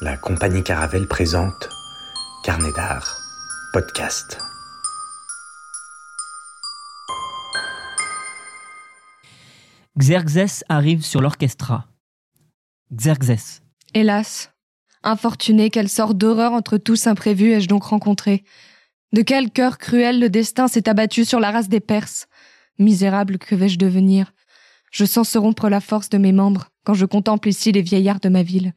La compagnie Caravelle présente Carnet d'art, podcast. Xerxes arrive sur l'orchestra. Xerxes. Hélas, infortuné, quelle sorte d'horreur entre tous imprévus ai-je donc rencontré? De quel cœur cruel le destin s'est abattu sur la race des Perses? Misérable, que vais-je devenir? Je sens se rompre la force de mes membres quand je contemple ici les vieillards de ma ville.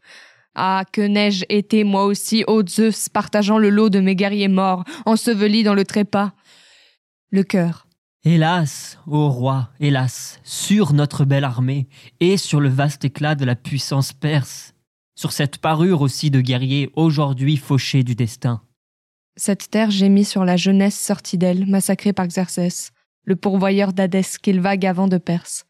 Ah, que n'ai-je été moi aussi, ô Zeus, partageant le lot de mes guerriers morts, ensevelis dans le trépas? Le cœur. Hélas, ô roi, hélas, sur notre belle armée, et sur le vaste éclat de la puissance perse, sur cette parure aussi de guerriers aujourd'hui fauchés du destin. Cette terre gémit sur la jeunesse sortie d'elle, massacrée par Xerxès, le pourvoyeur d'Hadès qu'il vague avant de Perse.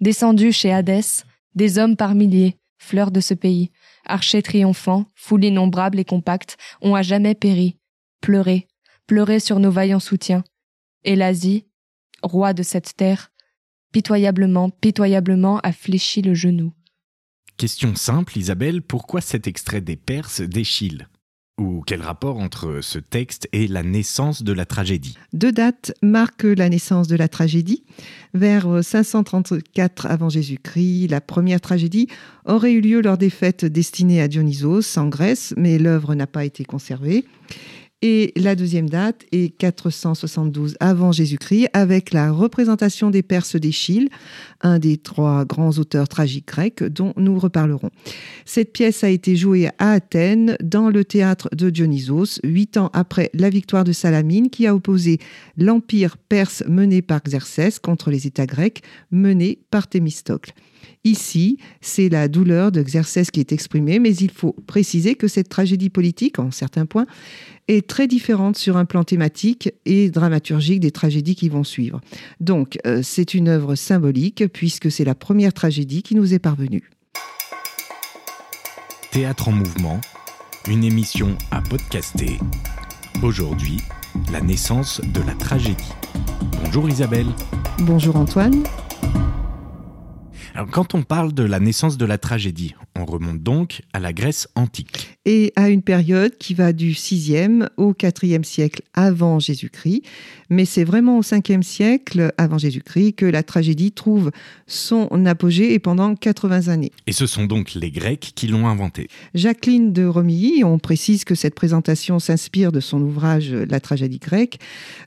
Descendu chez Hadès, des hommes par milliers, fleurs de ce pays, archers triomphants, foule innombrable et compacte, ont à jamais péri, pleuré, pleuré sur nos vaillants soutiens. Et l'Asie, roi de cette terre, pitoyablement, pitoyablement a fléchi le genou. Question simple, Isabelle, pourquoi cet extrait des Perses d'Échille Ou quel rapport entre ce texte et la naissance de la tragédie Deux dates marquent la naissance de la tragédie. Vers 534 avant Jésus-Christ, la première tragédie aurait eu lieu lors des fêtes destinées à Dionysos en Grèce, mais l'œuvre n'a pas été conservée. Et la deuxième date est 472 avant Jésus-Christ, avec la représentation des Perses d'Échille, un des trois grands auteurs tragiques grecs dont nous reparlerons. Cette pièce a été jouée à Athènes, dans le théâtre de Dionysos, huit ans après la victoire de Salamine, qui a opposé l'empire perse mené par Xerxès contre les États grecs menés par Thémistocle. Ici, c'est la douleur de Xerxès qui est exprimée, mais il faut préciser que cette tragédie politique, en certains points, est très différente sur un plan thématique et dramaturgique des tragédies qui vont suivre. Donc, euh, c'est une œuvre symbolique puisque c'est la première tragédie qui nous est parvenue. Théâtre en mouvement, une émission à podcaster. Aujourd'hui, la naissance de la tragédie. Bonjour Isabelle. Bonjour Antoine. Quand on parle de la naissance de la tragédie, on remonte donc à la Grèce antique. Et à une période qui va du 6e au 4e siècle avant Jésus-Christ. Mais c'est vraiment au 5e siècle avant Jésus-Christ que la tragédie trouve son apogée et pendant 80 années. Et ce sont donc les Grecs qui l'ont inventée. Jacqueline de Romilly, on précise que cette présentation s'inspire de son ouvrage La tragédie grecque,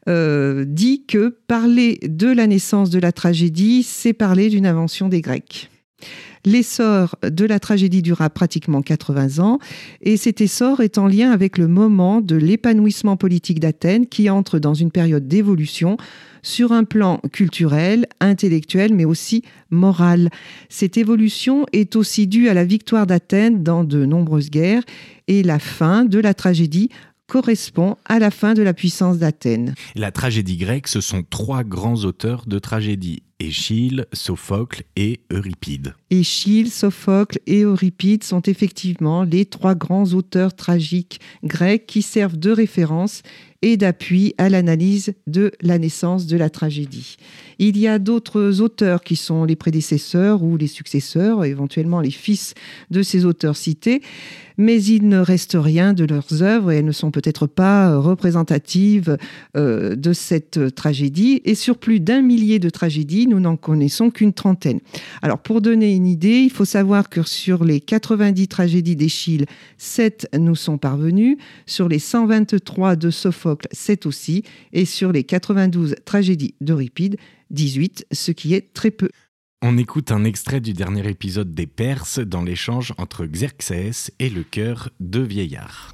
euh, dit que parler de la naissance de la tragédie, c'est parler d'une invention des Grecs. L'essor de la tragédie dura pratiquement 80 ans et cet essor est en lien avec le moment de l'épanouissement politique d'Athènes qui entre dans une période d'évolution sur un plan culturel, intellectuel, mais aussi moral. Cette évolution est aussi due à la victoire d'Athènes dans de nombreuses guerres et la fin de la tragédie correspond à la fin de la puissance d'Athènes. La tragédie grecque, ce sont trois grands auteurs de tragédie. Échille, Sophocle et Euripide. Échille, Sophocle et Euripide sont effectivement les trois grands auteurs tragiques grecs qui servent de référence et d'appui à l'analyse de la naissance de la tragédie. Il y a d'autres auteurs qui sont les prédécesseurs ou les successeurs, éventuellement les fils de ces auteurs cités, mais il ne reste rien de leurs œuvres et elles ne sont peut-être pas représentatives euh, de cette tragédie. Et sur plus d'un millier de tragédies, nous n'en connaissons qu'une trentaine. Alors pour donner une idée, il faut savoir que sur les 90 tragédies d'Échille, 7 nous sont parvenues, sur les 123 de Sophocle, 7 aussi, et sur les 92 tragédies d'Euripide, 18, ce qui est très peu. On écoute un extrait du dernier épisode des Perses dans l'échange entre Xerxès et le cœur de vieillard.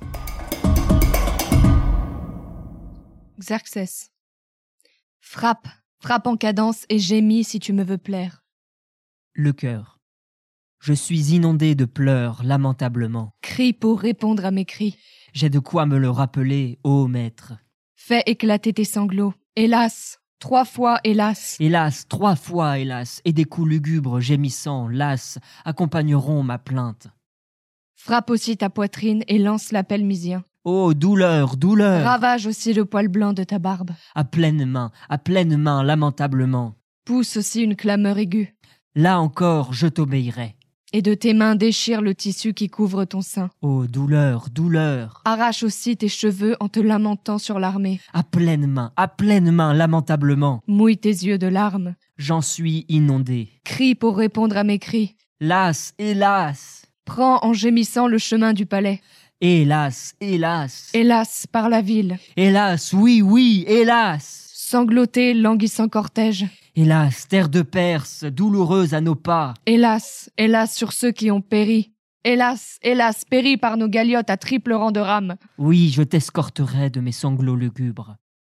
Xerxès. Frappe, frappe en cadence et gémis si tu me veux plaire. Le cœur. Je suis inondé de pleurs lamentablement. Crie pour répondre à mes cris. J'ai de quoi me le rappeler, ô maître. Fais éclater tes sanglots. Hélas, trois fois hélas. Hélas, trois fois hélas, et des coups lugubres, gémissants, las, accompagneront ma plainte. Frappe aussi ta poitrine et lance l'appel misien. Ô douleur, douleur Ravage aussi le poil blanc de ta barbe. À pleine main, à pleine main, lamentablement. Pousse aussi une clameur aiguë. Là encore, je t'obéirai. Et de tes mains déchire le tissu qui couvre ton sein. Oh, douleur, douleur. Arrache aussi tes cheveux en te lamentant sur l'armée. À pleine main, à pleine main, lamentablement. Mouille tes yeux de larmes. J'en suis inondé. Crie pour répondre à mes cris. Las, hélas. Prends en gémissant le chemin du palais. Hélas, hélas. Hélas, par la ville. Hélas, oui, oui, hélas. Sangloté, languissant cortège. Hélas, terre de Perse, douloureuse à nos pas. Hélas, hélas sur ceux qui ont péri. Hélas, hélas, péri par nos galiotes à triple rang de rames. Oui, je t'escorterai de mes sanglots lugubres.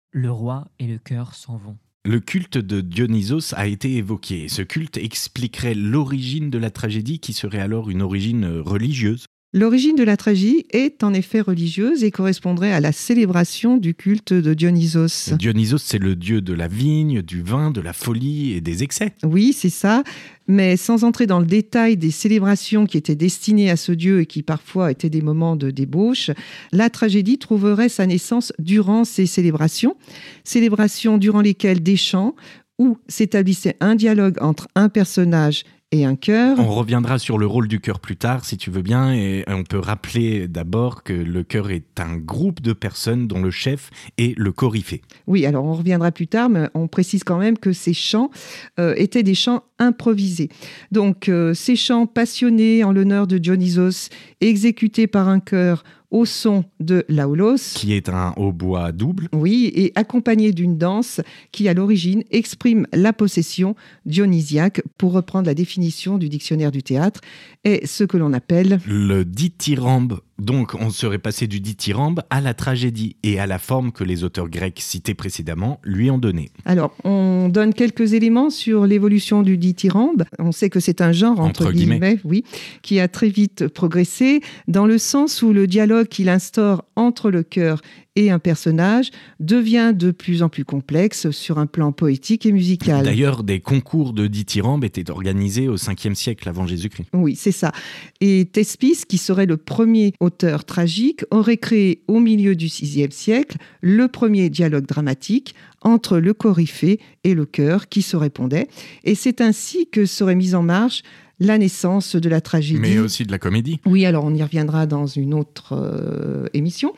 Le roi et le cœur s'en vont. Le culte de Dionysos a été évoqué. Ce culte expliquerait l'origine de la tragédie qui serait alors une origine religieuse. L'origine de la tragédie est en effet religieuse et correspondrait à la célébration du culte de Dionysos. Dionysos, c'est le dieu de la vigne, du vin, de la folie et des excès. Oui, c'est ça. Mais sans entrer dans le détail des célébrations qui étaient destinées à ce dieu et qui parfois étaient des moments de débauche, la tragédie trouverait sa naissance durant ces célébrations. Célébrations durant lesquelles des chants où s'établissait un dialogue entre un personnage et un cœur. On reviendra sur le rôle du cœur plus tard, si tu veux bien, et on peut rappeler d'abord que le cœur est un groupe de personnes dont le chef est le coryphée. Oui, alors on reviendra plus tard, mais on précise quand même que ces chants euh, étaient des chants improvisés. Donc euh, ces chants passionnés en l'honneur de Dionysos, exécutés par un chœur au son de l'aulos. Qui est un hautbois double. Oui, et accompagné d'une danse qui, à l'origine, exprime la possession dionysiaque, pour reprendre la définition du dictionnaire du théâtre, est ce que l'on appelle le dithyrambe. Donc, on serait passé du dithyrambe à la tragédie et à la forme que les auteurs grecs cités précédemment lui ont donnée. Alors, on donne quelques éléments sur l'évolution du dithyrambe. On sait que c'est un genre, entre, guillemets, oui, qui a très vite progressé, dans le sens où le dialogue qu'il instaure entre le cœur et un personnage devient de plus en plus complexe sur un plan poétique et musical. D'ailleurs, des concours de dithyrambe étaient organisés au 5e siècle avant Jésus-Christ. Oui, c'est ça. Et Thespis, qui serait le premier auteur tragique, aurait créé au milieu du 6e siècle le premier dialogue dramatique entre le coryphée et le chœur qui se répondait. Et c'est ainsi que serait mise en marche la naissance de la tragédie. Mais aussi de la comédie. Oui, alors on y reviendra dans une autre euh, émission.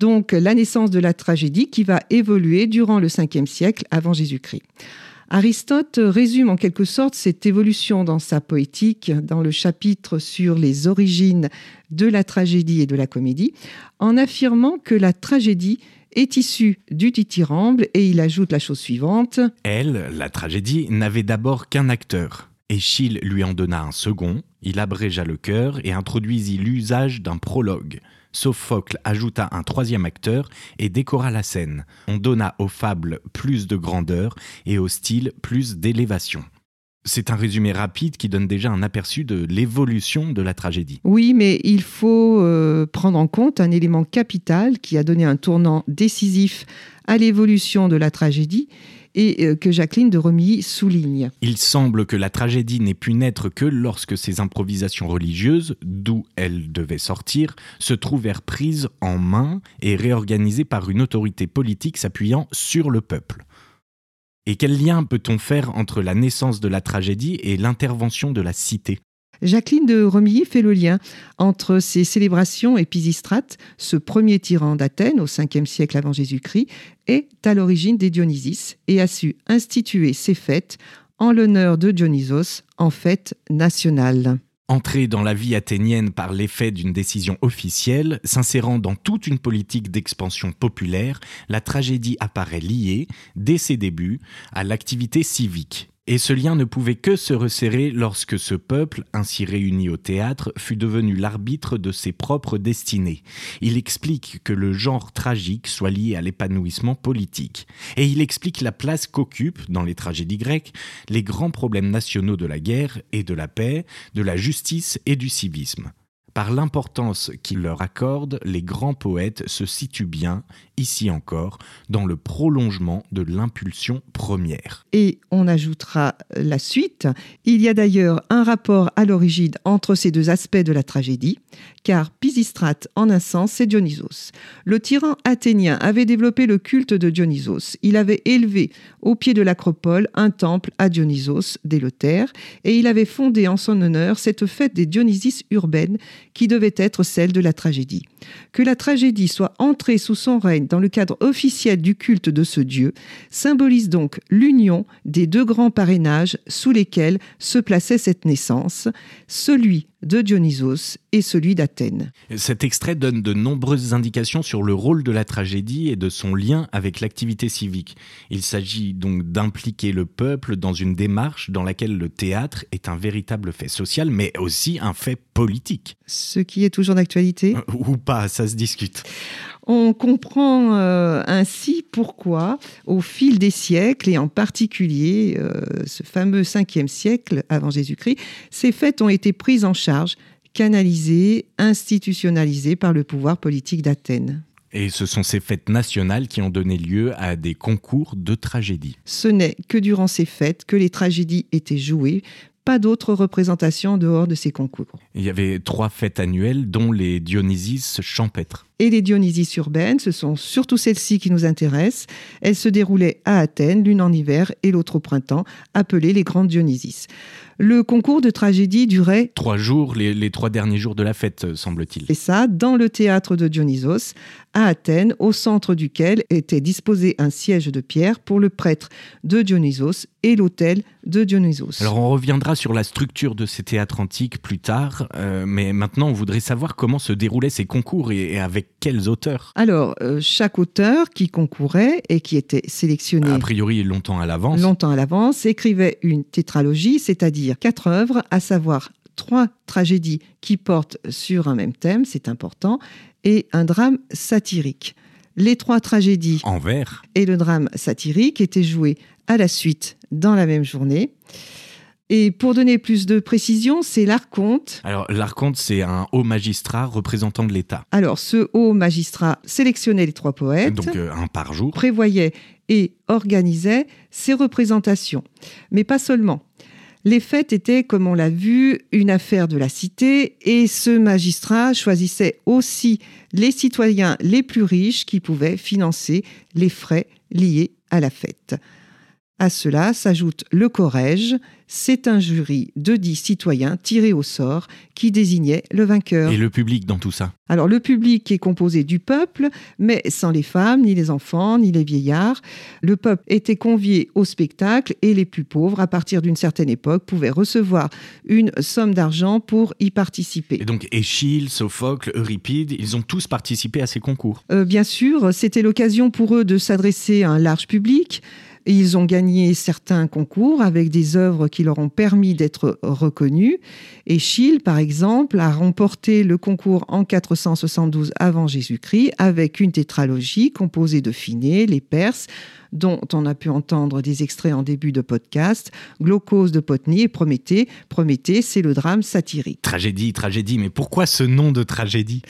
Donc la naissance de la tragédie qui va évoluer durant le 5e siècle avant Jésus-Christ. Aristote résume en quelque sorte cette évolution dans sa poétique, dans le chapitre sur les origines de la tragédie et de la comédie, en affirmant que la tragédie est issue du dithyrambe et il ajoute la chose suivante. Elle, la tragédie, n'avait d'abord qu'un acteur, Échille lui en donna un second, il abrégea le cœur et introduisit l'usage d'un prologue. Sophocle ajouta un troisième acteur et décora la scène. On donna aux fables plus de grandeur et au style plus d'élévation. C'est un résumé rapide qui donne déjà un aperçu de l'évolution de la tragédie. Oui, mais il faut euh, prendre en compte un élément capital qui a donné un tournant décisif à l'évolution de la tragédie et euh, que Jacqueline de Romilly souligne. Il semble que la tragédie n'ait pu naître que lorsque ces improvisations religieuses, d'où elles devaient sortir, se trouvèrent prises en main et réorganisées par une autorité politique s'appuyant sur le peuple. Et quel lien peut-on faire entre la naissance de la tragédie et l'intervention de la cité? Jacqueline de Romilly fait le lien entre ces célébrations et Pisistrate, ce premier tyran d'Athènes au 5e siècle avant Jésus-Christ, est à l'origine des Dionysis et a su instituer ces fêtes en l'honneur de Dionysos en fête nationale. Entrée dans la vie athénienne par l'effet d'une décision officielle, s'insérant dans toute une politique d'expansion populaire, la tragédie apparaît liée, dès ses débuts, à l'activité civique. Et ce lien ne pouvait que se resserrer lorsque ce peuple, ainsi réuni au théâtre, fut devenu l'arbitre de ses propres destinées. Il explique que le genre tragique soit lié à l'épanouissement politique. Et il explique la place qu'occupent, dans les tragédies grecques, les grands problèmes nationaux de la guerre et de la paix, de la justice et du civisme. Par l'importance qu'ils leur accordent, les grands poètes se situent bien, ici encore, dans le prolongement de l'impulsion première. Et on ajoutera la suite. Il y a d'ailleurs un rapport à l'origine entre ces deux aspects de la tragédie, car Pisistrate, en un sens, c'est Dionysos. Le tyran athénien avait développé le culte de Dionysos. Il avait élevé au pied de l'acropole un temple à Dionysos d'Éleuthère, et il avait fondé en son honneur cette fête des Dionysis urbaines qui devait être celle de la tragédie. Que la tragédie soit entrée sous son règne dans le cadre officiel du culte de ce dieu symbolise donc l'union des deux grands parrainages sous lesquels se plaçait cette naissance, celui de Dionysos et celui d'Athènes. Cet extrait donne de nombreuses indications sur le rôle de la tragédie et de son lien avec l'activité civique. Il s'agit donc d'impliquer le peuple dans une démarche dans laquelle le théâtre est un véritable fait social, mais aussi un fait politique. Ce qui est toujours d'actualité euh, Ou pas, ça se discute. On comprend euh, ainsi pourquoi, au fil des siècles, et en particulier euh, ce fameux 5e siècle avant Jésus-Christ, ces fêtes ont été prises en charge, canalisées, institutionnalisées par le pouvoir politique d'Athènes. Et ce sont ces fêtes nationales qui ont donné lieu à des concours de tragédie. Ce n'est que durant ces fêtes que les tragédies étaient jouées, pas d'autres représentations dehors de ces concours. Il y avait trois fêtes annuelles, dont les Dionysis champêtres. Et les Dionysis urbaines, ce sont surtout celles-ci qui nous intéressent. Elles se déroulaient à Athènes, l'une en hiver et l'autre au printemps, appelées les Grandes Dionysis. Le concours de tragédie durait trois jours, les, les trois derniers jours de la fête, semble-t-il. Et ça, dans le théâtre de Dionysos, à Athènes, au centre duquel était disposé un siège de pierre pour le prêtre de Dionysos et l'autel de Dionysos. Alors on reviendra sur la structure de ces théâtres antiques plus tard, euh, mais maintenant on voudrait savoir comment se déroulaient ces concours et, et avec quels auteurs Alors, euh, chaque auteur qui concourait et qui était sélectionné A priori longtemps à l'avance. longtemps à l'avance écrivait une tétralogie, c'est-à-dire quatre œuvres, à savoir trois tragédies qui portent sur un même thème, c'est important, et un drame satirique. Les trois tragédies En vers. et le drame satirique étaient joués à la suite dans la même journée. Et pour donner plus de précision, c'est l'archonte. Alors l'archonte, c'est un haut magistrat représentant de l'État. Alors, ce haut magistrat sélectionnait les trois poètes, Donc euh, un par jour. prévoyait et organisait ces représentations. Mais pas seulement. Les fêtes étaient, comme on l'a vu, une affaire de la cité et ce magistrat choisissait aussi les citoyens les plus riches qui pouvaient financer les frais liés à la fête. À cela s'ajoute le corrège. C'est un jury de dix citoyens tirés au sort qui désignait le vainqueur. Et le public dans tout ça Alors le public est composé du peuple, mais sans les femmes, ni les enfants, ni les vieillards. Le peuple était convié au spectacle et les plus pauvres, à partir d'une certaine époque, pouvaient recevoir une somme d'argent pour y participer. Et donc Échille, Sophocle, Euripide, ils ont tous participé à ces concours. Euh, bien sûr, c'était l'occasion pour eux de s'adresser à un large public. Et Ils ont gagné certains concours avec des œuvres qui leur ont permis d'être reconnus. Échille, par exemple, a remporté le concours en 472 avant Jésus-Christ avec une tétralogie composée de Phinée, les Perses, dont on a pu entendre des extraits en début de podcast, Glaucose de Potny et Prométhée. Prométhée, c'est le drame satirique. Tragédie, tragédie, mais pourquoi ce nom de tragédie?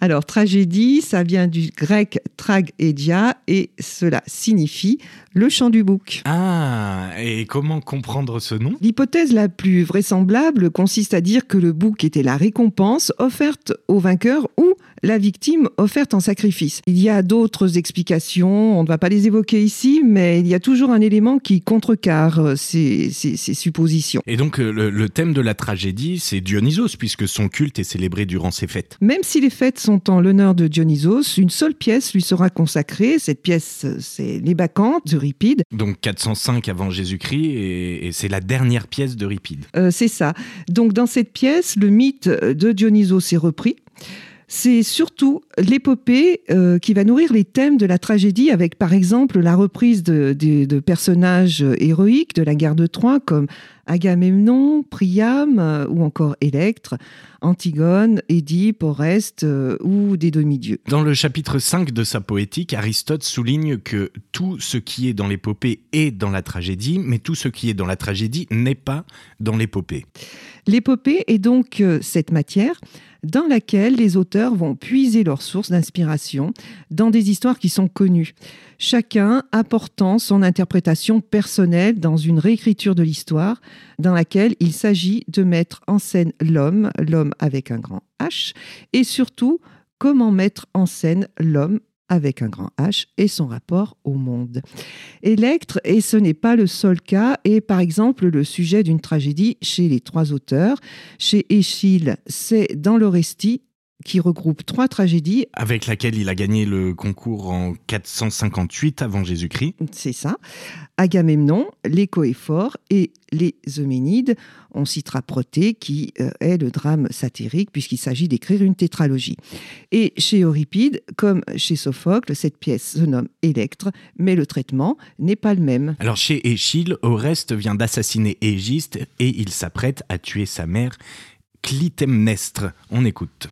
Alors, tragédie, ça vient du grec tragédia et cela signifie le chant du bouc. Ah, et comment comprendre ce nom? L'hypothèse la plus vraisemblable consiste à dire que le bouc était la récompense offerte au vainqueur ou la victime offerte en sacrifice. Il y a d'autres explications, on ne va pas les évoquer ici, mais il y a toujours un élément qui contrecarre ces, ces- ces suppositions. Et donc euh, le, le thème de la tragédie, c'est Dionysos, puisque son culte est célébré durant ces fêtes. Même si les fêtes sont en l'honneur de Dionysos, une seule pièce lui sera consacrée. Cette pièce, c'est Les Bacchantes d'Euripide. Donc 405 avant Jésus-Christ, et, et c'est la dernière pièce d'Euripide. Euh, c'est ça. Donc dans cette pièce, le mythe de Dionysos est repris. C'est surtout l'épopée euh, qui va nourrir les thèmes de la tragédie, avec par exemple la reprise de, de- de personnages héroïques de la guerre de Troie, comme Agamemnon, Priam euh, ou encore Électre, Antigone, Édipe, Oreste euh, ou des demi-dieux. Dans le chapitre 5 de sa poétique, Aristote souligne que tout ce qui est dans l'épopée est dans la tragédie, mais tout ce qui est dans la tragédie n'est pas dans l'épopée. L'épopée est donc euh, cette matière dans laquelle les auteurs vont puiser leurs sources d'inspiration dans des histoires qui sont connues, chacun apportant son interprétation personnelle dans une réécriture de l'histoire dans laquelle il s'agit de mettre en scène l'homme, l'homme avec un grand H, et surtout comment mettre en scène l'homme avec un grand H et son rapport au monde. Electre, et ce n'est pas le seul cas, est par exemple le sujet d'une tragédie chez les trois auteurs. Chez Échille, c'est dans l'Orestie qui regroupe trois tragédies. Avec laquelle il a gagné le concours en 458 avant Jésus-Christ. C'est ça. Agamemnon, les Coéphores et les Euménides. On citera Protée, qui euh, est le drame satirique, puisqu'il s'agit d'écrire une tétralogie. Et chez Euripide, comme chez Sophocle, cette pièce se nomme Électre, mais le traitement n'est pas le même. Alors chez Échille, Oreste vient d'assassiner Égiste et il s'apprête à tuer sa mère, Clytemnestre. On écoute.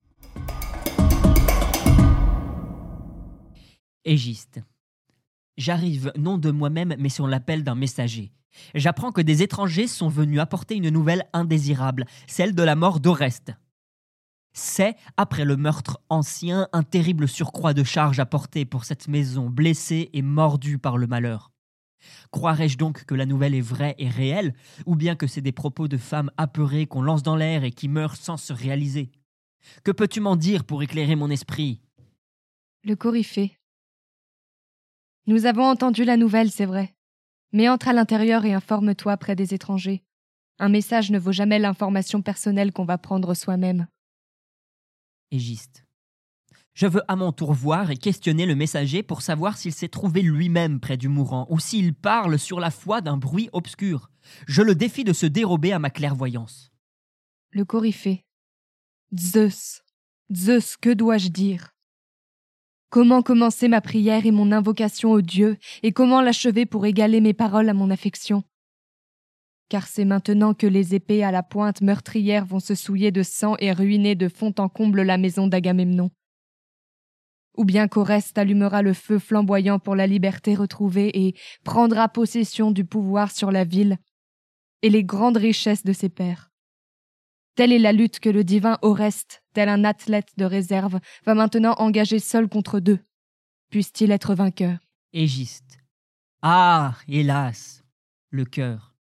Égiste. J'arrive non de moi-même, mais sur l'appel d'un messager. J'apprends que des étrangers sont venus apporter une nouvelle indésirable, celle de la mort d'Oreste. C'est, après le meurtre ancien, un terrible surcroît de charges à pour cette maison blessée et mordue par le malheur. Croirais-je donc que la nouvelle est vraie et réelle, ou bien que c'est des propos de femmes apeurées qu'on lance dans l'air et qui meurent sans se réaliser? Que peux-tu m'en dire pour éclairer mon esprit? Le coryphée. Nous avons entendu la nouvelle, c'est vrai. Mais entre à l'intérieur et informe-toi près des étrangers. Un message ne vaut jamais l'information personnelle qu'on va prendre soi-même. Égiste. Je veux à mon tour voir et questionner le messager pour savoir s'il s'est trouvé lui-même près du mourant ou s'il parle sur la foi d'un bruit obscur. Je le défie de se dérober à ma clairvoyance. Le coryphée. Zeus. Zeus, que dois-je dire? Comment commencer ma prière et mon invocation au Dieu, et comment l'achever pour égaler mes paroles à mon affection? Car c'est maintenant que les épées à la pointe meurtrière vont se souiller de sang et ruiner de fond en comble la maison d'Agamemnon. Ou bien qu'Oreste allumera le feu flamboyant pour la liberté retrouvée et prendra possession du pouvoir sur la ville et les grandes richesses de ses pères. Telle est la lutte que le divin Oreste, tel un athlète de réserve, va maintenant engager seul contre deux. Puisse-t-il être vainqueur Égiste. Ah, hélas, le cœur.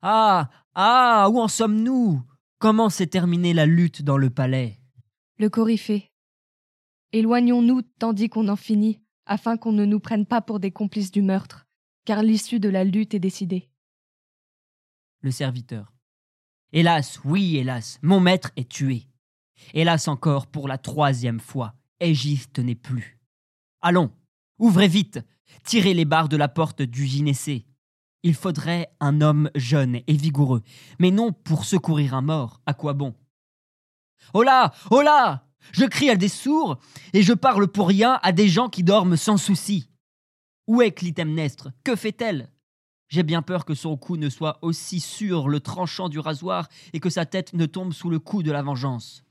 Ah, ah, où en sommes-nous? Comment s'est terminée la lutte dans le palais? Le coryphée. Éloignons-nous tandis qu'on en finit, afin qu'on ne nous prenne pas pour des complices du meurtre, car l'issue de la lutte est décidée. Le serviteur. Hélas, oui, hélas, mon maître est tué. Hélas encore pour la troisième fois, Égiste n'est plus. Allons, ouvrez vite, tirez les barres de la porte du gynécée. Il faudrait un homme jeune et vigoureux, mais non pour secourir un mort, à quoi bon? Oh là Je crie à des sourds, et je parle pour rien à des gens qui dorment sans souci. Où est Clytemnestre? Que fait-elle? J'ai bien peur que son cou ne soit aussi sûr le tranchant du rasoir et que sa tête ne tombe sous le coup de la vengeance.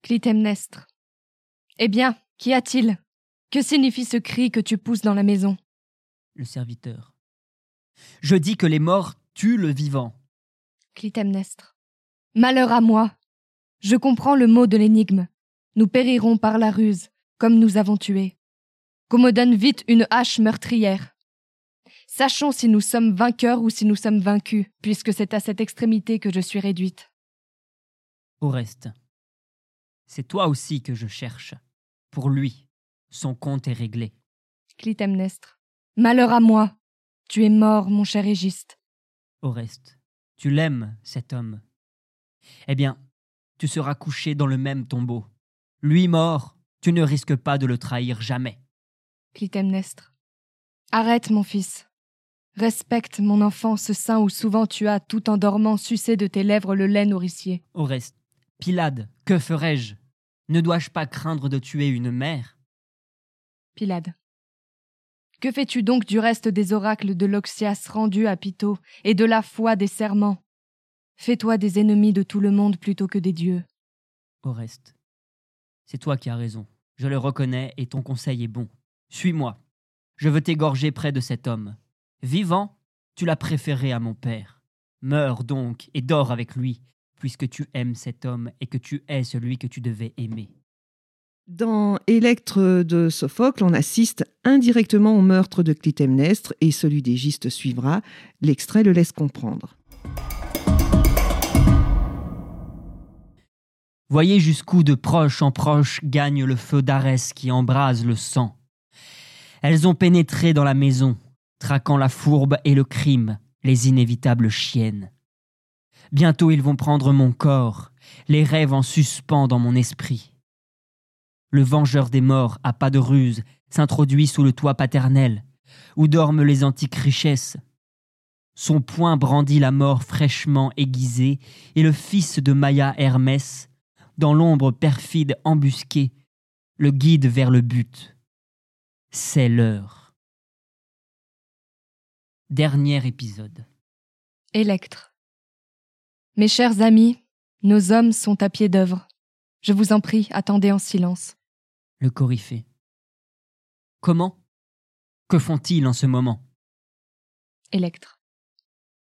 Clytemnestre. Eh bien, qu'y a-t-il? Que signifie ce cri que tu pousses dans la maison? Le serviteur. Je dis que les morts tuent le vivant. Clytemnestre. Malheur à moi Je comprends le mot de l'énigme. Nous périrons par la ruse, comme nous avons tué. Qu'on me donne vite une hache meurtrière. Sachons si nous sommes vainqueurs ou si nous sommes vaincus, puisque c'est à cette extrémité que je suis réduite. Au reste, c'est toi aussi que je cherche. Pour lui, son compte est réglé. Clytemnestre. Malheur à moi. Tu es mort, mon cher Égiste. Au reste, tu l'aimes, cet homme. Eh bien, tu seras couché dans le même tombeau. Lui mort, tu ne risques pas de le trahir jamais. Clytemnestre. Arrête, mon fils. Respecte, mon enfant, ce sein où souvent tu as, tout en dormant, sucé de tes lèvres le lait nourricier. Au reste, Pilade, que ferais-je Ne dois-je pas craindre de tuer une mère? Pilade. Que fais-tu donc du reste des oracles de l'Oxias rendus à Pytho, et de la foi des serments? Fais-toi des ennemis de tout le monde plutôt que des dieux. Au reste, c'est toi qui as raison. Je le reconnais et ton conseil est bon. Suis-moi. Je veux t'égorger près de cet homme. Vivant, tu l'as préféré à mon père. Meurs donc et dors avec lui, puisque tu aimes cet homme et que tu es celui que tu devais aimer. Dans Électre de Sophocle, on assiste indirectement au meurtre de Clytemnestre et celui d'Égiste suivra. L'extrait le laisse comprendre. Voyez jusqu'où de proche en proche gagne le feu d'Arès qui embrase le sang. Elles ont pénétré dans la maison, traquant la fourbe et le crime, les inévitables chiennes. Bientôt ils vont prendre mon corps, les rêves en suspens dans mon esprit. Le vengeur des morts, à pas de ruse, s'introduit sous le toit paternel, où dorment les antiques richesses. Son poing brandit la mort fraîchement aiguisée, et le fils de Maya Hermès, dans l'ombre perfide embusquée, le guide vers le but. C'est l'heure. Dernier épisode. Électre. Mes chers amis, nos hommes sont à pied d'œuvre. Je vous en prie, attendez en silence. Le coryphée. Comment? Que font-ils en ce moment? Électre.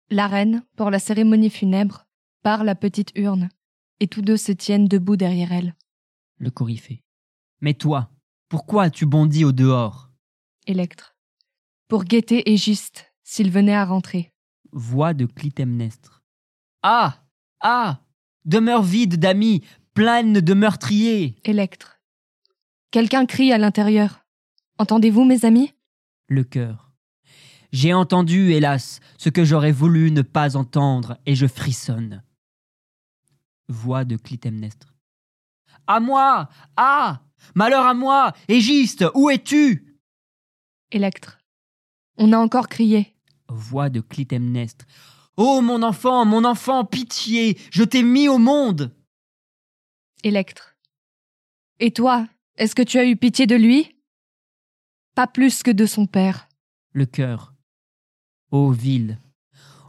La reine, pour la cérémonie funèbre, part la petite urne, et tous deux se tiennent debout derrière elle. Le coryphée. Mais toi, pourquoi as-tu bondi au dehors? Électre. Pour guetter Égiste, s'il venait à rentrer. Voix de Clytemnestre. Ah Ah Demeure vide d'amis, pleine de meurtriers Électre. Quelqu'un crie à l'intérieur. Entendez-vous, mes amis? Le cœur. J'ai entendu, hélas, ce que j'aurais voulu ne pas entendre, et je frissonne. Voix de Clytemnestre. À moi Ah Malheur à moi Égiste, où es-tu? Électre. On a encore crié. Voix de Clytemnestre. Oh mon enfant, mon enfant, pitié Je t'ai mis au monde Électre. Et toi, est-ce que tu as eu pitié de lui? Pas plus que de son père. Le cœur. Ô ville,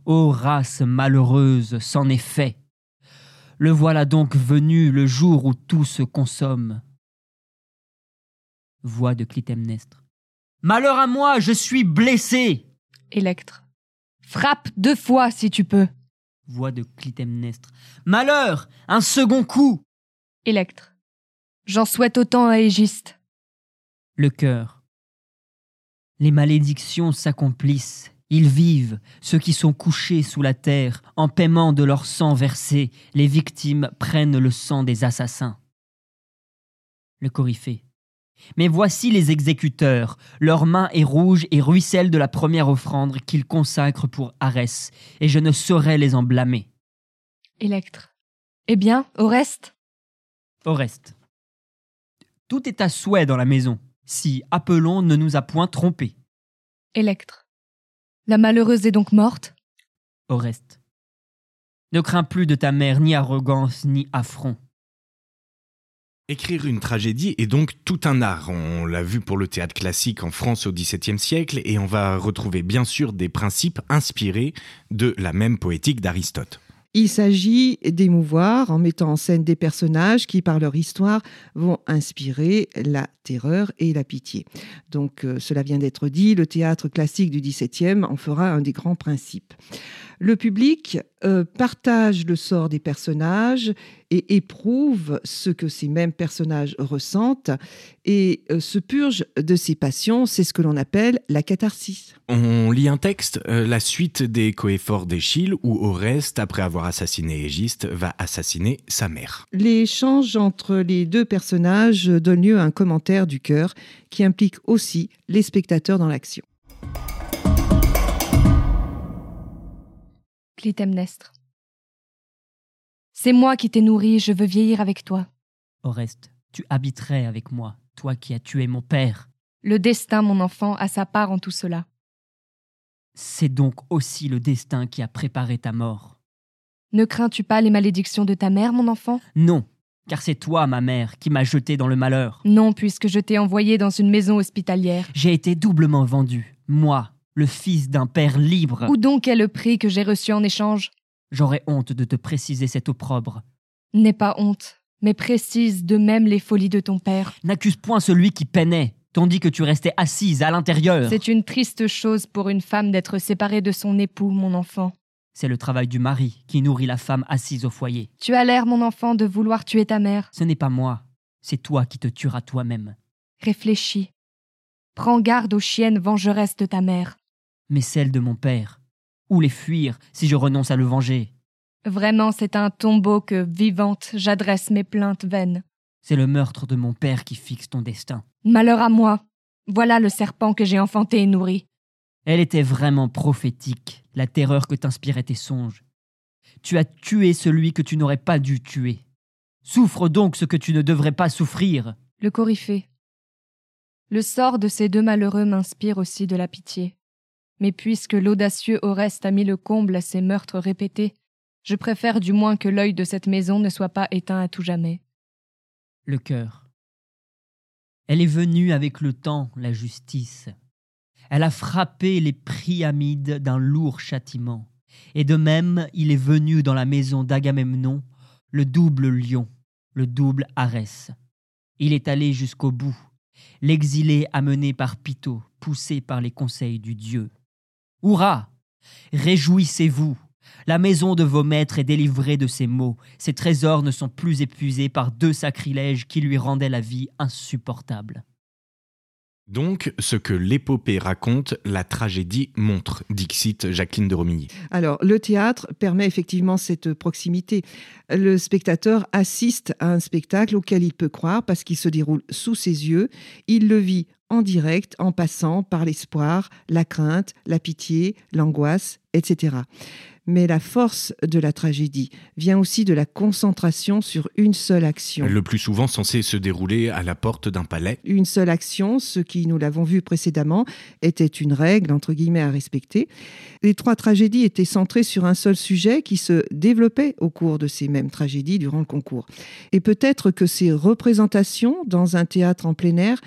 ô race malheureuse, c'en est fait. Le voilà donc venu le jour où tout se consomme. Voix de Clytemnestre. Malheur à moi, je suis blessé. Électre. Frappe deux fois si tu peux. Voix de Clytemnestre. Malheur, un second coup. Électre. J'en souhaite autant à Égiste. Le cœur. Les malédictions s'accomplissent. Ils vivent, ceux qui sont couchés sous la terre, en paiement de leur sang versé, les victimes prennent le sang des assassins. Le coryphée. Mais voici les exécuteurs, leur main est rouge et ruisselle de la première offrande qu'ils consacrent pour Arès, et je ne saurais les en blâmer. Électre. Eh bien, au reste Au reste. Tout est à souhait dans la maison, si Apollon ne nous a point trompés. Électre. La malheureuse est donc morte? Au reste. Ne crains plus de ta mère ni arrogance ni affront. Écrire une tragédie est donc tout un art. On l'a vu pour le théâtre classique en France au XVIIe siècle et on va retrouver bien sûr des principes inspirés de la même poétique d'Aristote. Il s'agit d'émouvoir en mettant en scène des personnages qui, par leur histoire, vont inspirer la terreur et la pitié. Donc, euh, cela vient d'être dit, le théâtre classique du XVIIe en fera un des grands principes. Le public euh, partage le sort des personnages et éprouve ce que ces mêmes personnages ressentent et euh, se purge de ses passions. C'est ce que l'on appelle la catharsis. On lit un texte, euh, la suite des coefforts d'Échille, où Oreste, après avoir assassiné Égiste, va assassiner sa mère. L'échange entre les deux personnages donne lieu à un commentaire du cœur qui implique aussi les spectateurs dans l'action. Clytemnestre. C'est moi qui t'ai nourri, je veux vieillir avec toi. Oreste, tu habiterais avec moi, toi qui as tué mon père. Le destin, mon enfant, a sa part en tout cela. C'est donc aussi le destin qui a préparé ta mort. Ne crains-tu pas les malédictions de ta mère, mon enfant? Non, car c'est toi, ma mère, qui m'as jeté dans le malheur. Non, puisque je t'ai envoyé dans une maison hospitalière. J'ai été doublement vendu, moi, le fils d'un père libre. Où donc est le prix que j'ai reçu en échange? J'aurais honte de te préciser cet opprobre. N'aie pas honte, mais précise de même les folies de ton père. N'accuse point celui qui peinait, tandis que tu restais assise à l'intérieur. C'est une triste chose pour une femme d'être séparée de son époux, mon enfant. C'est le travail du mari qui nourrit la femme assise au foyer. Tu as l'air, mon enfant, de vouloir tuer ta mère. Ce n'est pas moi, c'est toi qui te tueras toi-même. Réfléchis. Prends garde aux chiennes vengeresses de ta mère. Mais celle de mon père. Où les fuir si je renonce à le venger? Vraiment, c'est un tombeau que, vivante, j'adresse mes plaintes vaines. C'est le meurtre de mon père qui fixe ton destin. Malheur à moi. Voilà le serpent que j'ai enfanté et nourri. Elle était vraiment prophétique, la terreur que t'inspiraient tes songes. Tu as tué celui que tu n'aurais pas dû tuer. Souffre donc ce que tu ne devrais pas souffrir. Le coryphée. Le sort de ces deux malheureux m'inspire aussi de la pitié. Mais puisque l'audacieux Oreste a mis le comble à ces meurtres répétés, je préfère du moins que l'œil de cette maison ne soit pas éteint à tout jamais. Le cœur. Elle est venue avec le temps, la justice. Elle a frappé les Priamides d'un lourd châtiment. Et de même, il est venu dans la maison d'Agamemnon le double lion, le double Arès. Il est allé jusqu'au bout, l'exilé amené par Pytho, poussé par les conseils du dieu. Hurrah Réjouissez-vous La maison de vos maîtres est délivrée de ses maux, ses trésors ne sont plus épuisés par deux sacrilèges qui lui rendaient la vie insupportable. Donc, ce que l'épopée raconte, la tragédie montre, dixit Jacqueline de Romilly. Alors, le théâtre permet effectivement cette proximité. Le spectateur assiste à un spectacle auquel il peut croire parce qu'il se déroule sous ses yeux. Il le vit en direct en passant par l'espoir, la crainte, la pitié, l'angoisse, etc. Mais la force de la tragédie vient aussi de la concentration sur une seule action. Le plus souvent censé se dérouler à la porte d'un palais. Une seule action, ce qui, nous l'avons vu précédemment, était une règle, entre guillemets, à respecter. Les trois tragédies étaient centrées sur un seul sujet qui se développait au cours de ces mêmes tragédies durant le concours. Et peut-être que ces représentations dans un théâtre en plein air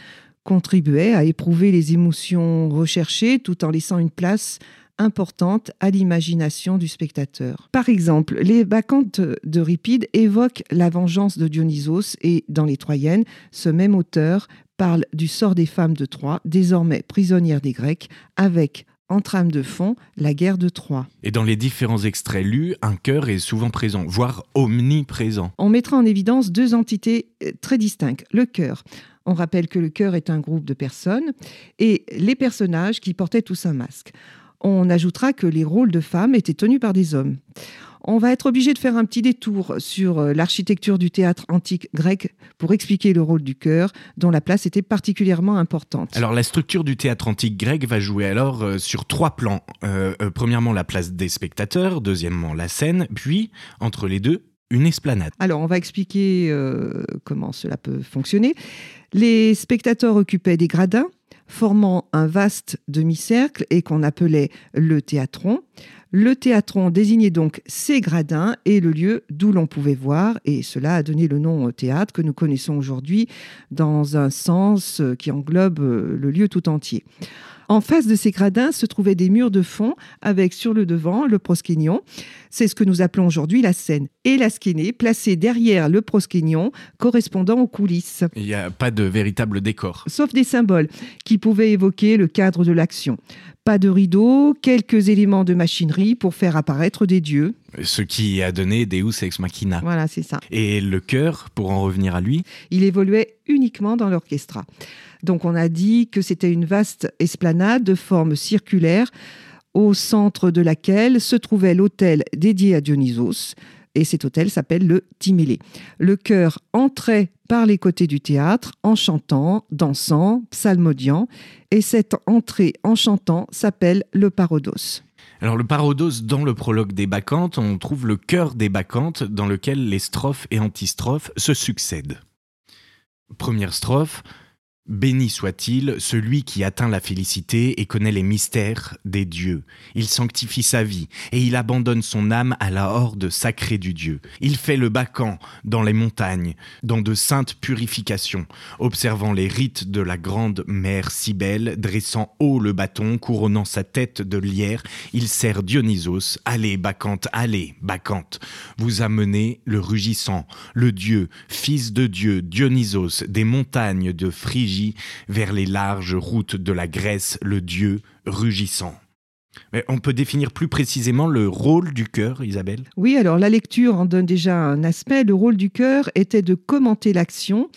contribuaient à éprouver les émotions recherchées tout en laissant une place importante à l'imagination du spectateur. Par exemple, les bacchantes d'Euripide évoquent la vengeance de Dionysos et dans les Troyennes, ce même auteur parle du sort des femmes de Troie, désormais prisonnières des Grecs, avec en trame de fond la guerre de Troie. Et dans les différents extraits lus, un cœur est souvent présent, voire omniprésent. On mettra en évidence deux entités euh, très distinctes. Le cœur. On rappelle que le cœur est un groupe de personnes et les personnages qui portaient tous un masque on ajoutera que les rôles de femmes étaient tenus par des hommes. On va être obligé de faire un petit détour sur euh, l'architecture du théâtre antique grec pour expliquer le rôle du chœur, dont la place était particulièrement importante. Alors la structure du théâtre antique grec va jouer alors euh, sur trois plans. Euh, premièrement la place des spectateurs, deuxièmement la scène, puis entre les deux une esplanade. Alors on va expliquer comment cela peut fonctionner. Les spectateurs occupaient des gradins formant un vaste demi-cercle et qu'on appelait le théatron. Le théatron désignait donc ces gradins et le lieu d'où l'on pouvait voir, et cela a donné le nom au théâtre que nous connaissons aujourd'hui dans un sens qui englobe le lieu tout entier. En face de ces gradins se trouvaient des murs de fond avec sur le devant le proskénion. C'est ce que nous appelons aujourd'hui la scène. Et la skénée placée derrière le proskénion correspondant aux coulisses. Il n'y a pas de véritable décor. Sauf des symboles qui pouvaient évoquer le cadre de l'action. Pas de rideau, quelques éléments de machinerie pour faire apparaître des dieux. Ce qui a donné Deus ex machina. Voilà, c'est ça. Et le chœur, pour en revenir à lui Il évoluait uniquement dans l'orchestra. Donc on a dit que c'était une vaste esplanade de forme circulaire au centre de laquelle se trouvait l'hôtel dédié à Dionysos. Et cet hôtel s'appelle le Timélé. Le chœur entrait par les côtés du théâtre en chantant, dansant, psalmodiant. Et cette entrée en chantant s'appelle le parodos. Alors le parodos, dans le prologue des Bacchantes, on trouve le cœur des Bacchantes dans lequel les strophes et antistrophes se succèdent. Première strophe, Béni soit-il celui qui atteint la félicité et connaît les mystères des dieux. Il sanctifie sa vie et il abandonne son âme à la horde sacrée du Dieu. Il fait le bacan dans les montagnes, dans de saintes purifications, observant les rites de la grande mère Cybèle, dressant haut le bâton, couronnant sa tête de lierre, il sert Dionysos. Allez, bacchante, allez, bacchante. Vous amenez le rugissant, le Dieu, fils de Dieu, Dionysos, des montagnes de Phrygie vers les larges routes de la Grèce, le dieu rugissant. Mais on peut définir plus précisément le rôle du chœur, Isabelle? Oui, alors la lecture en donne déjà un aspect. Le rôle du chœur était de commenter l'action,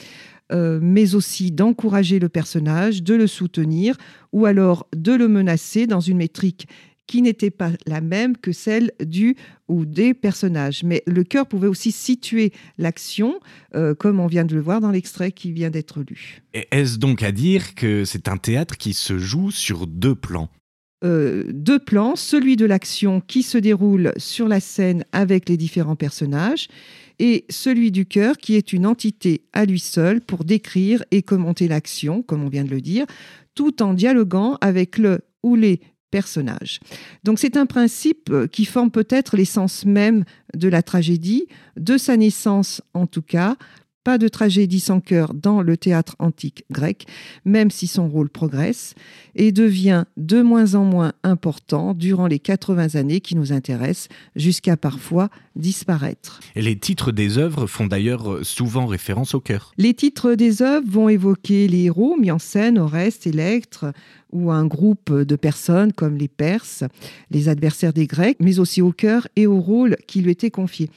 euh, mais aussi d'encourager le personnage, de le soutenir ou alors de le menacer dans une métrique qui n'était pas la même que celle du ou des personnages. Mais le chœur pouvait aussi situer l'action, euh, comme on vient de le voir dans l'extrait qui vient d'être lu. Est-ce donc à dire que c'est un théâtre qui se joue sur deux plans? Euh, deux plans, celui de l'action qui se déroule sur la scène avec les différents personnages et celui du cœur qui est une entité à lui seul pour décrire et commenter l'action, comme on vient de le dire, tout en dialoguant avec le ou les personnages. Donc c'est un principe qui forme peut-être l'essence même de la tragédie, de sa naissance en tout cas, pas de tragédie sans cœur dans le théâtre antique grec, même si son rôle progresse, et devient de moins en moins important durant les 80 années qui nous intéressent, jusqu'à parfois disparaître. Et les titres des œuvres font d'ailleurs souvent référence au cœur. Les titres des œuvres vont évoquer les héros mis en scène, Oreste, Électre, ou un groupe de personnes comme les Perses, les adversaires des Grecs, mais aussi au cœur et au rôle qui lui était confié.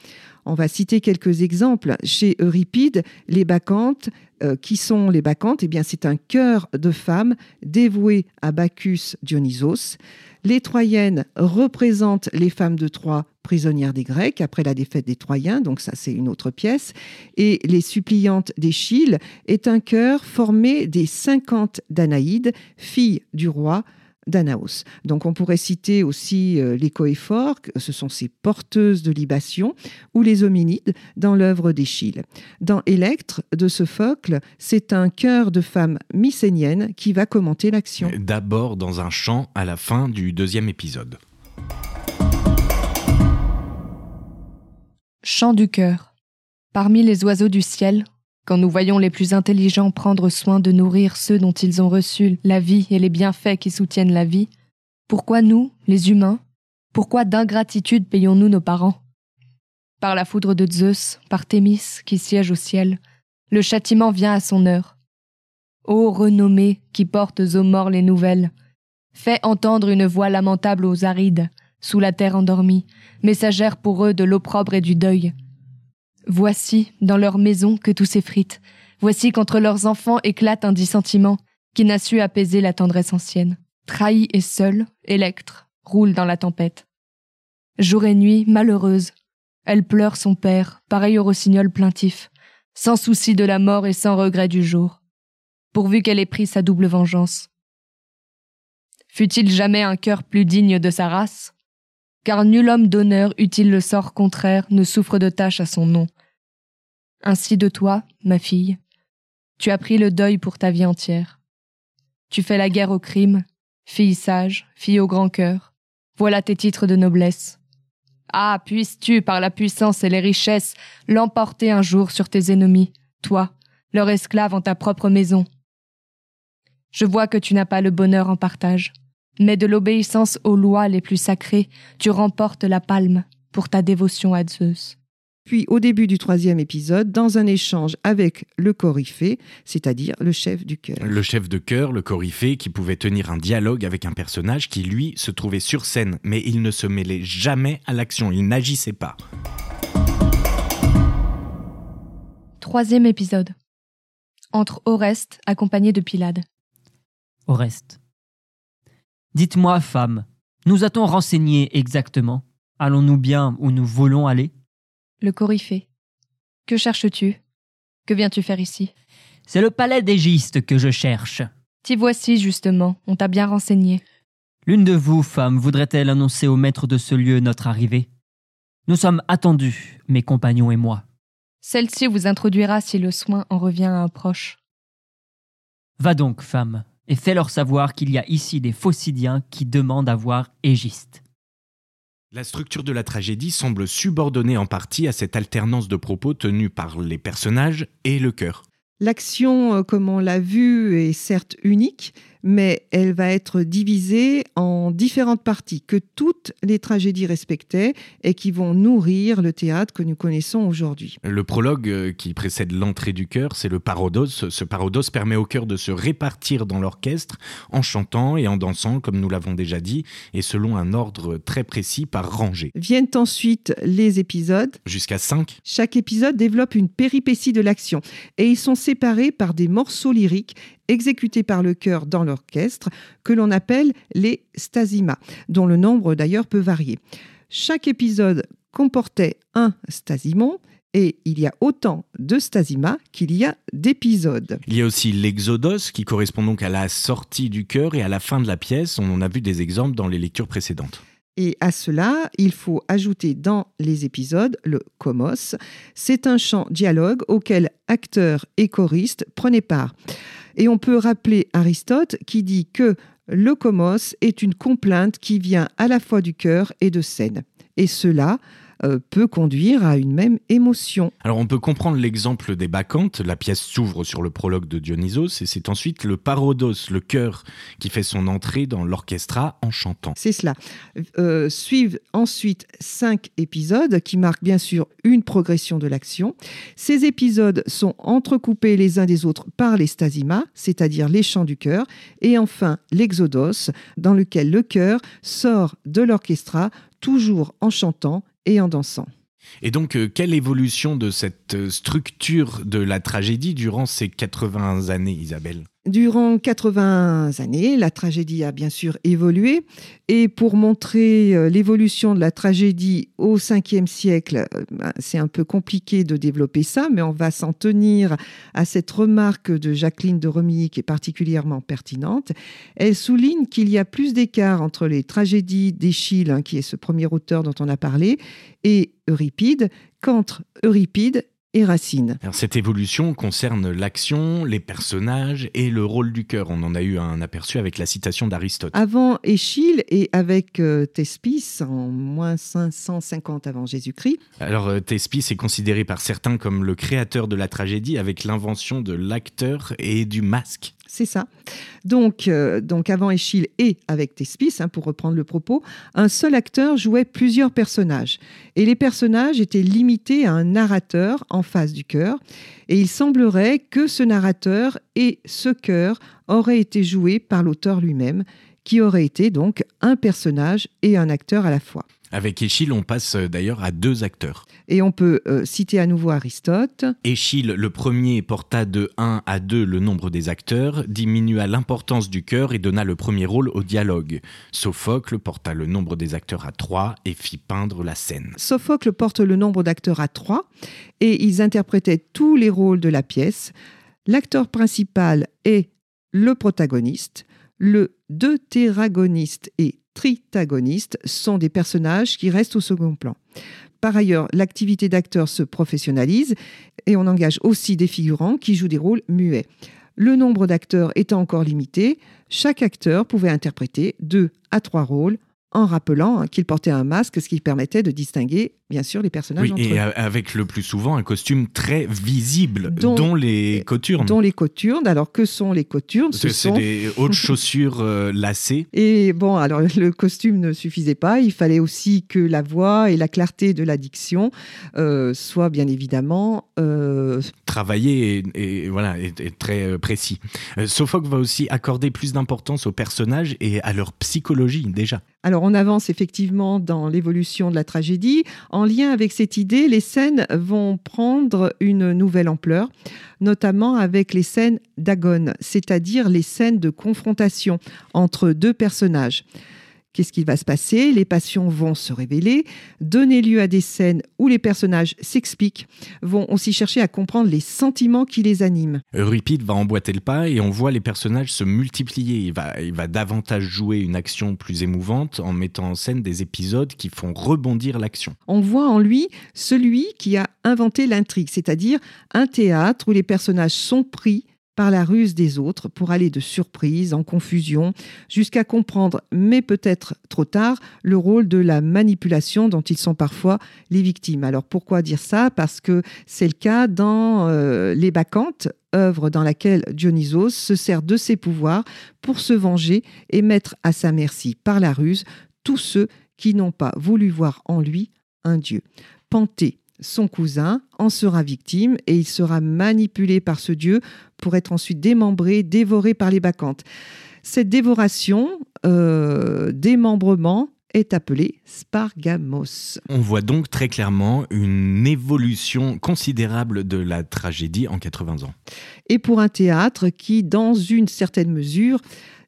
On va citer quelques exemples. Chez Euripide, les Bacchantes, euh, qui sont les Bacchantes Eh bien, c'est un chœur de femmes dévoué à Bacchus Dionysos. Les Troyennes représentent les femmes de Troie prisonnières des Grecs après la défaite des Troyens, donc ça c'est une autre pièce. Et les suppliantes d'Échille est un chœur formé des 50 Danaïdes, filles du roi d'Anaos. Donc on pourrait citer aussi euh, les coéphores, ce sont ces porteuses de libation, ou les hominides dans l'œuvre d'Échille. Dans Électre de Sophocle, c'est un chœur de femmes mycéniennes qui va commenter l'action. D'abord dans un chant à la fin du deuxième épisode. Chant du cœur. Parmi les oiseaux du ciel, quand nous voyons les plus intelligents prendre soin de nourrir ceux dont ils ont reçu la vie et les bienfaits qui soutiennent la vie, pourquoi nous, les humains, pourquoi d'ingratitude payons-nous nos parents? Par la foudre de Zeus, par Thémis qui siège au ciel, le châtiment vient à son heure. Ô renommé qui portes aux morts les nouvelles, fais entendre une voix lamentable aux arides, sous la terre endormie, messagère pour eux de l'opprobre et du deuil. Voici, dans leur maison, que tout s'effrite. Voici qu'entre leurs enfants éclate un dissentiment qui n'a su apaiser la tendresse ancienne. Trahi et seule, Électre roule dans la tempête. Jour et nuit, malheureuse, elle pleure son père, pareil au rossignol plaintif, sans souci de la mort et sans regret du jour, pourvu qu'elle ait pris sa double vengeance. Fut-il jamais un cœur plus digne de sa race? Car nul homme d'honneur, eût-il le sort contraire, ne souffre de tâche à son nom. Ainsi de toi, ma fille, tu as pris le deuil pour ta vie entière. Tu fais la guerre au crime, fille sage, fille au grand cœur. Voilà tes titres de noblesse. Ah, puisses-tu, par la puissance et les richesses, l'emporter un jour sur tes ennemis, toi, leur esclave en ta propre maison. Je vois que tu n'as pas le bonheur en partage, mais de l'obéissance aux lois les plus sacrées, tu remportes la palme pour ta dévotion à Zeus. Puis au début du troisième épisode, dans un échange avec le coryphée, c'est-à-dire le chef du chœur. Le chef de chœur, le coryphée, qui pouvait tenir un dialogue avec un personnage qui, lui, se trouvait sur scène, mais il ne se mêlait jamais à l'action, il n'agissait pas. Troisième épisode. Entre Oreste, accompagné de Pilade. Oreste. Dites-moi, femme, nous a-t-on renseigné exactement? Allons-nous bien où nous voulons aller? Le coryphée. Que cherches-tu? Que viens-tu faire ici? C'est le palais d'Égiste que je cherche. T'y voici, justement, on t'a bien renseigné. L'une de vous, femme, voudrait-elle annoncer au maître de ce lieu notre arrivée? Nous sommes attendus, mes compagnons et moi. Celle-ci vous introduira si le soin en revient à un proche. Va donc, femme, et fais-leur savoir qu'il y a ici des Phocidiens qui demandent à voir Égiste. La structure de la tragédie semble subordonnée en partie à cette alternance de propos tenus par les personnages et le cœur. L'action, euh, comme on l'a vu, est certes unique, mais elle va être divisée en différentes parties que toutes les tragédies respectaient et qui vont nourrir le théâtre que nous connaissons aujourd'hui. Le prologue euh, qui précède l'entrée du chœur, c'est le parodos. Ce parodos permet au chœur de se répartir dans l'orchestre en chantant et en dansant, comme nous l'avons déjà dit, et selon un ordre très précis par rangée. Viennent ensuite les épisodes. Jusqu'à 5. Chaque épisode développe une péripétie de l'action et ils sont séparés par des morceaux lyriques exécutés par le chœur dans l'orchestre que l'on appelle les stasimas, dont le nombre d'ailleurs peut varier. Chaque épisode comportait un stasimon et il y a autant de stasima qu'il y a d'épisodes. Il y a aussi l'exodos qui correspond donc à la sortie du chœur et à la fin de la pièce. On en a vu des exemples dans les lectures précédentes. Et à cela, il faut ajouter dans les épisodes le komos. C'est un chant dialogue auquel acteurs et choristes prenaient part. Et on peut rappeler Aristote qui dit que le komos est une complainte qui vient à la fois du cœur et de scène. Et cela euh, peut conduire à une même émotion. Alors on peut comprendre l'exemple des Bacchantes. La pièce s'ouvre sur le prologue de Dionysos et c'est ensuite le parodos, le chœur, qui fait son entrée dans l'orchestra en chantant. C'est cela. Euh, suivent ensuite cinq épisodes qui marquent bien sûr une progression de l'action. Ces épisodes sont entrecoupés les uns des autres par les stasimas, c'est-à-dire les chants du chœur, et enfin l'exodos, dans lequel le chœur sort de l'orchestra toujours en chantant et en dansant. Et donc, euh, quelle évolution de cette euh, structure de la tragédie durant ces 80 années, Isabelle? Durant 80 années, la tragédie a bien sûr évolué. Et pour montrer euh, l'évolution de la tragédie au 5e siècle, ben, c'est un peu compliqué de développer ça, mais on va s'en tenir à cette remarque de Jacqueline de Remilly qui est particulièrement pertinente. Elle souligne qu'il y a plus d'écart entre les tragédies d'Échille, hein, qui est ce premier auteur dont on a parlé, et Euripide, qu'entre Euripide Racine. cette évolution concerne l'action, les personnages et le rôle du cœur. On en a eu un aperçu avec la citation d'Aristote. Avant Échille et avec euh, Thespis en moins 550 avant Jésus-Christ. Alors euh, Thespis est considéré par certains comme le créateur de la tragédie avec l'invention de l'acteur et du masque. C'est ça. Donc, euh, avant Échille et avec Thespis, hein, pour reprendre le propos, un seul acteur jouait plusieurs personnages. Et les personnages étaient limités à un narrateur en face du cœur. Et il semblerait que ce narrateur et ce cœur auraient été joués par l'auteur lui-même, qui aurait été donc un personnage et un acteur à la fois. Avec Échille, on passe euh, d'ailleurs à deux acteurs. Et on peut euh, citer à nouveau Aristote. Échille, le premier, porta de 1 à 2 le nombre des acteurs, diminua l'importance du cœur et donna le premier rôle au dialogue. Sophocle porta le nombre des acteurs à 3 et fit peindre la scène. Sophocle porte le nombre d'acteurs à 3 et ils interprétaient tous les rôles de la pièce. L'acteur principal est le protagoniste, le deutéragoniste et tritagonistes sont des personnages qui restent au second plan. Par ailleurs, l'activité d'acteur se professionnalise et on engage aussi des figurants qui jouent des rôles muets. Le nombre d'acteurs étant encore limité, chaque acteur pouvait interpréter deux à trois rôles en rappelant hein, qu'il portait un masque, ce qui permettait de distinguer bien sûr les personnages oui, et avec le plus souvent un costume très visible, dont, les coturnes. Dont les coturnes. Alors que sont les coturnes Ce C'est des hautes chaussures euh, lacées. Et bon, alors le costume ne suffisait pas. Il fallait aussi que la voix et la clarté de la diction euh, soient bien évidemment euh... travaillées et, voilà et, très euh, précis. Sophocle va aussi accorder plus d'importance aux personnages et à leur psychologie déjà. Alors on avance effectivement dans l'évolution de la tragédie. En lien avec cette idée, les scènes vont prendre une nouvelle ampleur, notamment avec les scènes d'agone, c'est-à-dire les scènes de confrontation entre deux personnages. Qu'est-ce qui va se passer? Les passions vont se révéler, donner lieu à des scènes où les personnages s'expliquent, vont aussi chercher à comprendre les sentiments qui les animent. Euripide va emboîter le pas et on voit les personnages se multiplier. Il va, il va davantage jouer une action plus émouvante en mettant en scène des épisodes qui font rebondir l'action. On voit en lui celui qui a inventé l'intrigue, c'est-à-dire un théâtre où les personnages sont pris par la ruse des autres pour aller de surprise en confusion jusqu'à comprendre, mais peut-être trop tard, le rôle de la manipulation dont ils sont parfois les victimes. Alors pourquoi dire ça? Parce que c'est le cas dans euh, Les Bacchantes, œuvre dans laquelle Dionysos se sert de ses pouvoirs pour se venger et mettre à sa merci par la ruse tous ceux qui n'ont pas voulu voir en lui un dieu. Panthée, son cousin, en sera victime et il sera manipulé par ce dieu pour être ensuite démembré, dévoré par les bacchantes. Cette dévoration, euh, démembrement, est appelée spargamos. On voit donc très clairement une évolution considérable de la tragédie en 80 ans. Et pour un théâtre qui, dans une certaine mesure,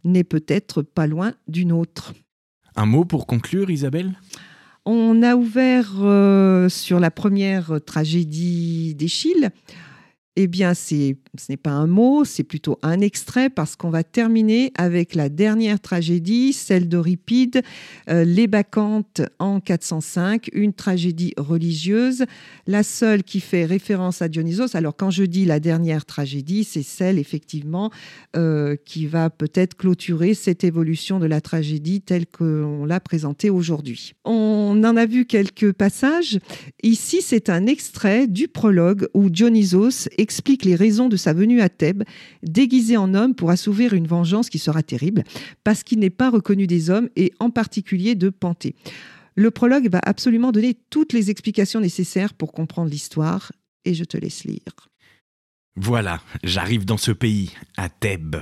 n'est peut-être pas loin d'une autre. Un mot pour conclure, Isabelle? On a ouvert euh, sur la première tragédie d'Échille eh bien, ce n'est pas un mot, c'est plutôt un extrait parce qu'on va terminer avec la dernière tragédie, celle d'Euripide, euh, Les Bacchantes en 405, une tragédie religieuse, la seule qui fait référence à Dionysos. Alors, quand je dis la dernière tragédie, c'est celle effectivement euh, qui va peut-être clôturer cette évolution de la tragédie telle qu'on l'a présentée aujourd'hui. On en a vu quelques passages. Ici, c'est un extrait du prologue où Dionysos est explique les raisons de sa venue à Thèbes, déguisé en homme pour assouvir une vengeance qui sera terrible, parce qu'il n'est pas reconnu des hommes et en particulier de Panthée. Le prologue va absolument donner toutes les explications nécessaires pour comprendre l'histoire, et je te laisse lire. Voilà, j'arrive dans ce pays, à Thèbes.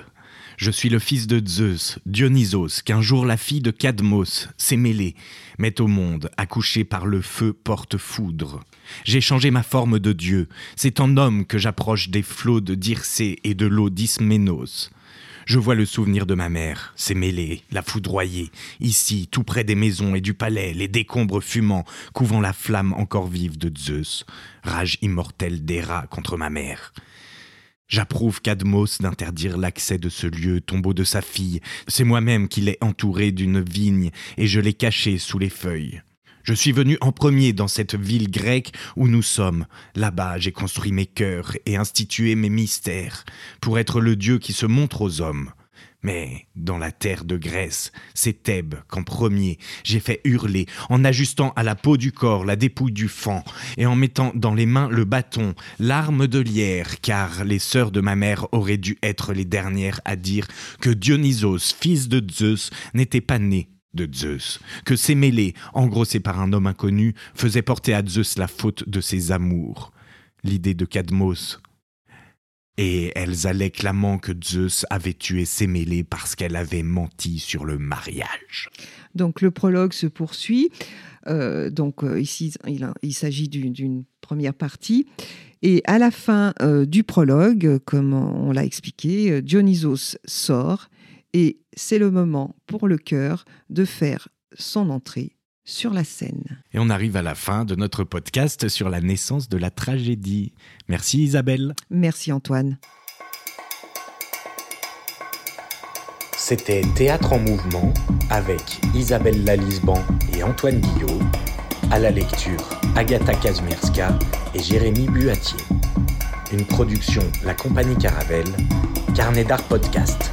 Je suis le fils de Zeus, Dionysos, qu'un jour la fille de Cadmos, Sémélé, met au monde, accouché par le feu porte-foudre. J'ai changé ma forme de Dieu. C'est en homme que j'approche des flots de Dircé et de l'eau d'Isménos. Je vois le souvenir de ma mère, Sémélé, la foudroyer, ici, tout près des maisons et du palais, les décombres fumants, couvant la flamme encore vive de Zeus, rage immortelle rats contre ma mère. J'approuve Cadmos d'interdire l'accès de ce lieu, tombeau de sa fille. C'est moi-même qui l'ai entouré d'une vigne et je l'ai caché sous les feuilles. Je suis venu en premier dans cette ville grecque où nous sommes. Là-bas, j'ai construit mes cœurs et institué mes mystères pour être le Dieu qui se montre aux hommes. Mais dans la terre de Grèce, c'est Thèbes qu'en premier j'ai fait hurler, en ajustant à la peau du corps la dépouille du fan, et en mettant dans les mains le bâton, l'arme de lierre, car les sœurs de ma mère auraient dû être les dernières à dire que Dionysos, fils de Zeus, n'était pas né de Zeus, que Sémélé, engrossé par un homme inconnu, faisait porter à Zeus la faute de ses amours. L'idée de Cadmos et elles allaient clamant que Zeus avait tué Sémélé parce qu'elle avait menti sur le mariage. Donc le prologue se poursuit. Euh, donc euh, ici, il, s'agit d'une première partie. Et à la fin euh, du prologue, comme on l'a expliqué, Dionysos sort et c'est le moment pour le cœur de faire son entrée sur la scène. Et on arrive à la fin de notre podcast sur la naissance de la tragédie. Merci Isabelle. Merci Antoine. C'était Théâtre en mouvement avec Isabelle Lalisban et Antoine Guillot. À la lecture, Agatha Kazmierska et Jérémy Buatier. Une production La Compagnie Caravelle, Carnet d'art podcast.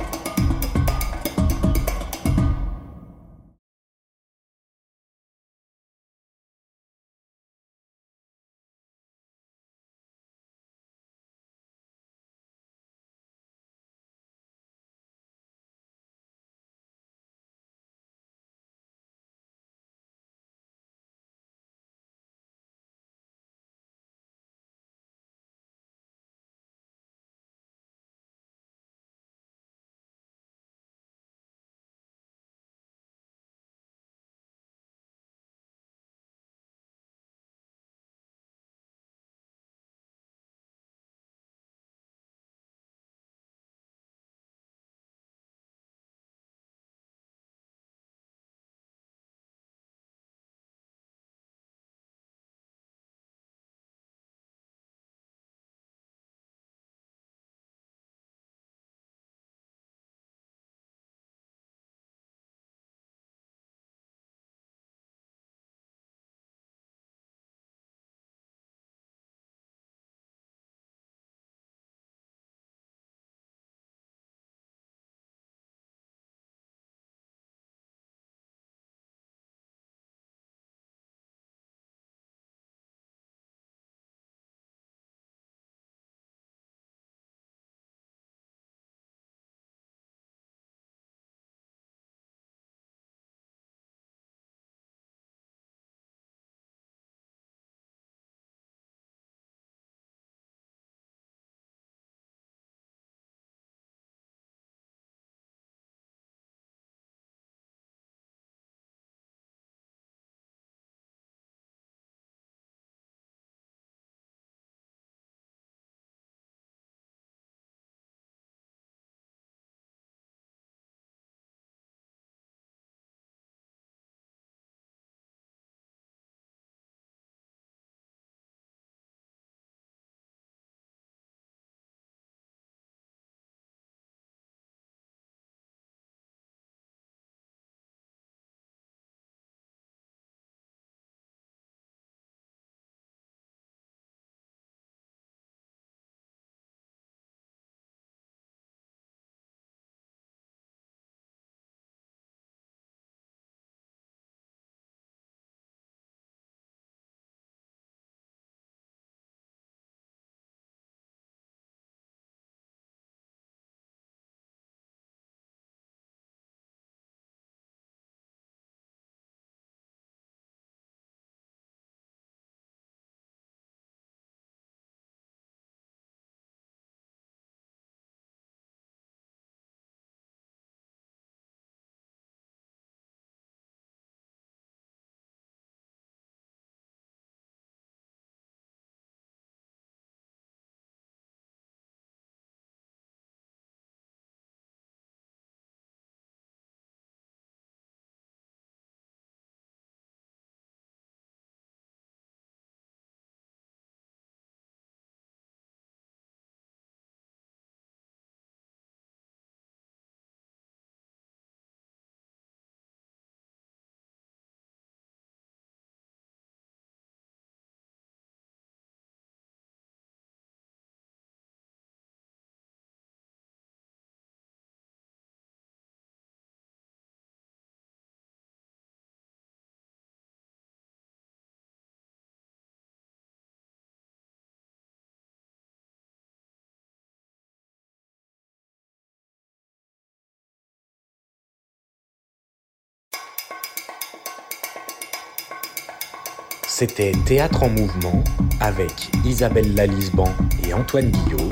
C'était Théâtre en mouvement avec Isabelle Lalisban et Antoine Guillot.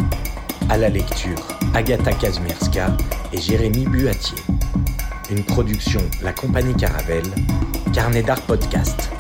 À la lecture, Agatha Kazmierska et Jérémy Buatier. Une production La Compagnie Caravelle, Carnet d'art podcast.